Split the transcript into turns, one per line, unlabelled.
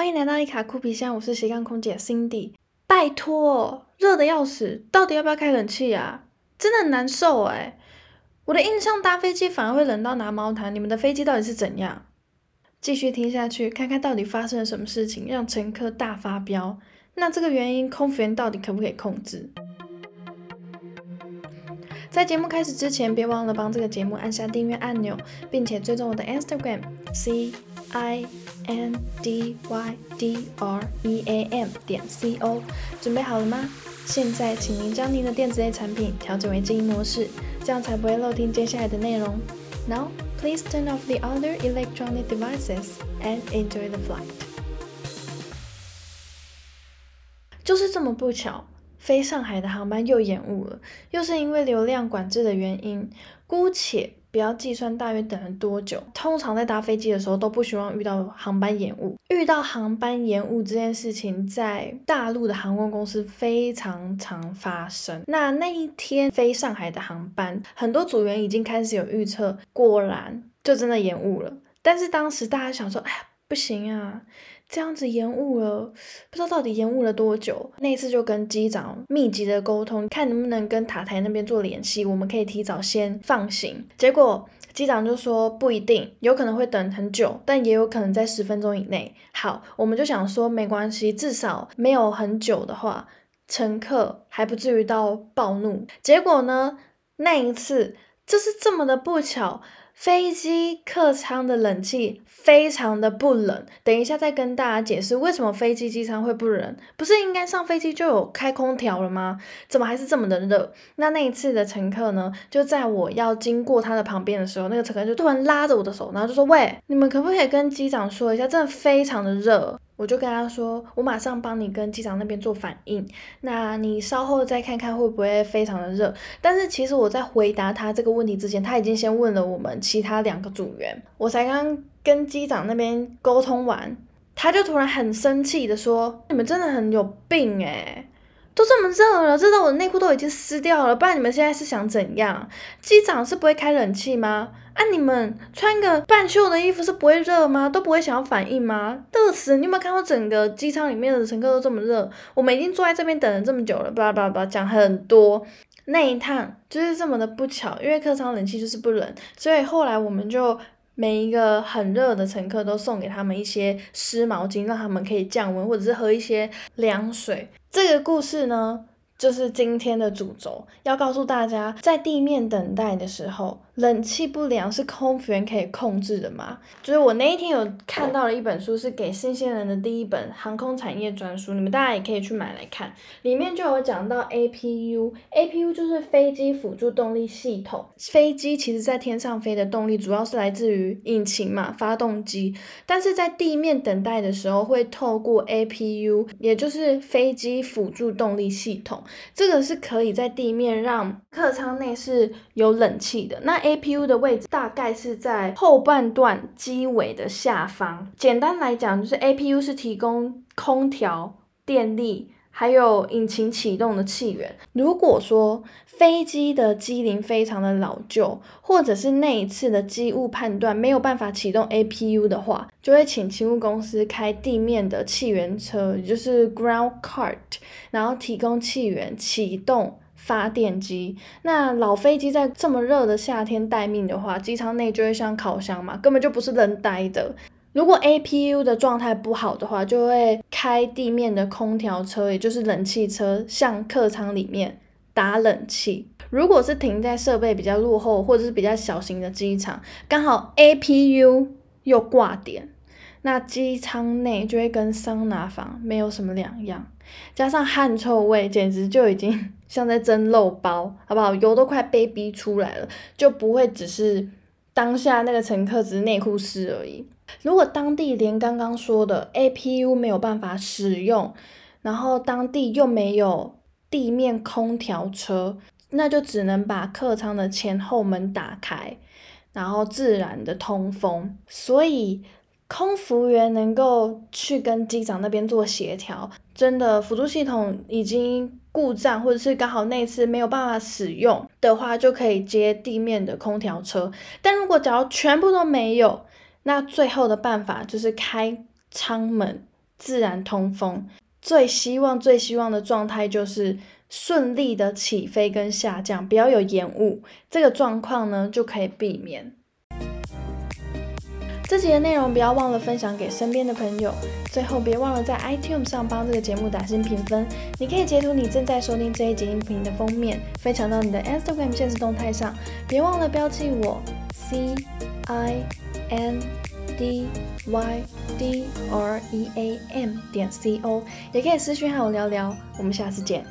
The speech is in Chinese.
欢迎来到伊卡酷皮箱，我是斜杠空姐 Cindy。拜托，热的要死，到底要不要开冷气啊？真的很难受哎。我的印象搭飞机反而会冷到拿毛毯，你们的飞机到底是怎样？继续听下去，看看到底发生了什么事情，让乘客大发飙。那这个原因，空服员到底可不可以控制？在节目开始之前，别忘了帮这个节目按下订阅按钮，并且追踪我的 Instagram C I N D Y D R E A M 点 C O。准备好了吗？现在，请您将您的电子类产品调整为静音模式，这样才不会漏听接下来的内容。Now, please turn off the other electronic devices and enjoy the flight。就是这么不巧。飞上海的航班又延误了，又是因为流量管制的原因。姑且不要计算大约等了多久，通常在搭飞机的时候都不希望遇到航班延误。遇到航班延误这件事情，在大陆的航空公司非常常发生。那那一天飞上海的航班，很多组员已经开始有预测，果然就真的延误了。但是当时大家想说，哎呀，不行啊！这样子延误了，不知道到底延误了多久。那一次就跟机长密集的沟通，看能不能跟塔台那边做联系，我们可以提早先放行。结果机长就说不一定，有可能会等很久，但也有可能在十分钟以内。好，我们就想说没关系，至少没有很久的话，乘客还不至于到暴怒。结果呢，那一次就是这么的不巧。飞机客舱的冷气非常的不冷，等一下再跟大家解释为什么飞机机舱会不冷。不是应该上飞机就有开空调了吗？怎么还是这么的热？那那一次的乘客呢，就在我要经过他的旁边的时候，那个乘客就突然拉着我的手，然后就说：“喂，你们可不可以跟机长说一下，真的非常的热。”我就跟他说，我马上帮你跟机长那边做反应，那你稍后再看看会不会非常的热。但是其实我在回答他这个问题之前，他已经先问了我们其他两个组员，我才刚跟机长那边沟通完，他就突然很生气的说，你们真的很有病诶都这么热了，热到我的内裤都已经湿掉了，不然你们现在是想怎样？机长是不会开冷气吗？啊，你们穿个半袖的衣服是不会热吗？都不会想要反应吗？热死！你有没有看到整个机舱里面的乘客都这么热？我们已经坐在这边等了这么久了，叭叭叭讲很多。那一趟就是这么的不巧，因为客舱冷气就是不冷，所以后来我们就每一个很热的乘客都送给他们一些湿毛巾，让他们可以降温，或者是喝一些凉水。这个故事呢，就是今天的主轴，要告诉大家，在地面等待的时候。冷气不良是空服员可以控制的吗？就是我那一天有看到了一本书，是给新鲜人的第一本航空产业专书，你们大家也可以去买来看。里面就有讲到 APU，APU 就是飞机辅助动力系统。飞机其实在天上飞的动力主要是来自于引擎嘛，发动机。但是在地面等待的时候，会透过 APU，也就是飞机辅助动力系统，这个是可以在地面让客舱内是有冷气的。那 A P U 的位置大概是在后半段机尾的下方。简单来讲，就是 A P U 是提供空调、电力，还有引擎启动的气源。如果说飞机的机龄非常的老旧，或者是那一次的机务判断没有办法启动 A P U 的话，就会请勤务公司开地面的气源车，也就是 ground cart，然后提供气源启动。发电机，那老飞机在这么热的夏天待命的话，机舱内就会像烤箱嘛，根本就不是人待的。如果 A P U 的状态不好的话，就会开地面的空调车，也就是冷气车，向客舱里面打冷气。如果是停在设备比较落后或者是比较小型的机场，刚好 A P U 又挂点。那机舱内就会跟桑拿房没有什么两样，加上汗臭味，简直就已经像在蒸肉包，好不好？油都快被逼出来了，就不会只是当下那个乘客只是内裤湿而已。如果当地连刚刚说的 APU 没有办法使用，然后当地又没有地面空调车，那就只能把客舱的前后门打开，然后自然的通风。所以。空服员能够去跟机长那边做协调，真的辅助系统已经故障，或者是刚好那次没有办法使用的话，就可以接地面的空调车。但如果假如全部都没有，那最后的办法就是开舱门自然通风。最希望、最希望的状态就是顺利的起飞跟下降，不要有延误。这个状况呢，就可以避免。这集的内容不要忘了分享给身边的朋友。最后别忘了在 iTunes 上帮这个节目打新评分。你可以截图你正在收听这一集音频的封面，分享到你的 Instagram 现实动态上。别忘了标记我 C I N D Y D R E A M 点 C O，也可以私信和我聊聊。我们下次见。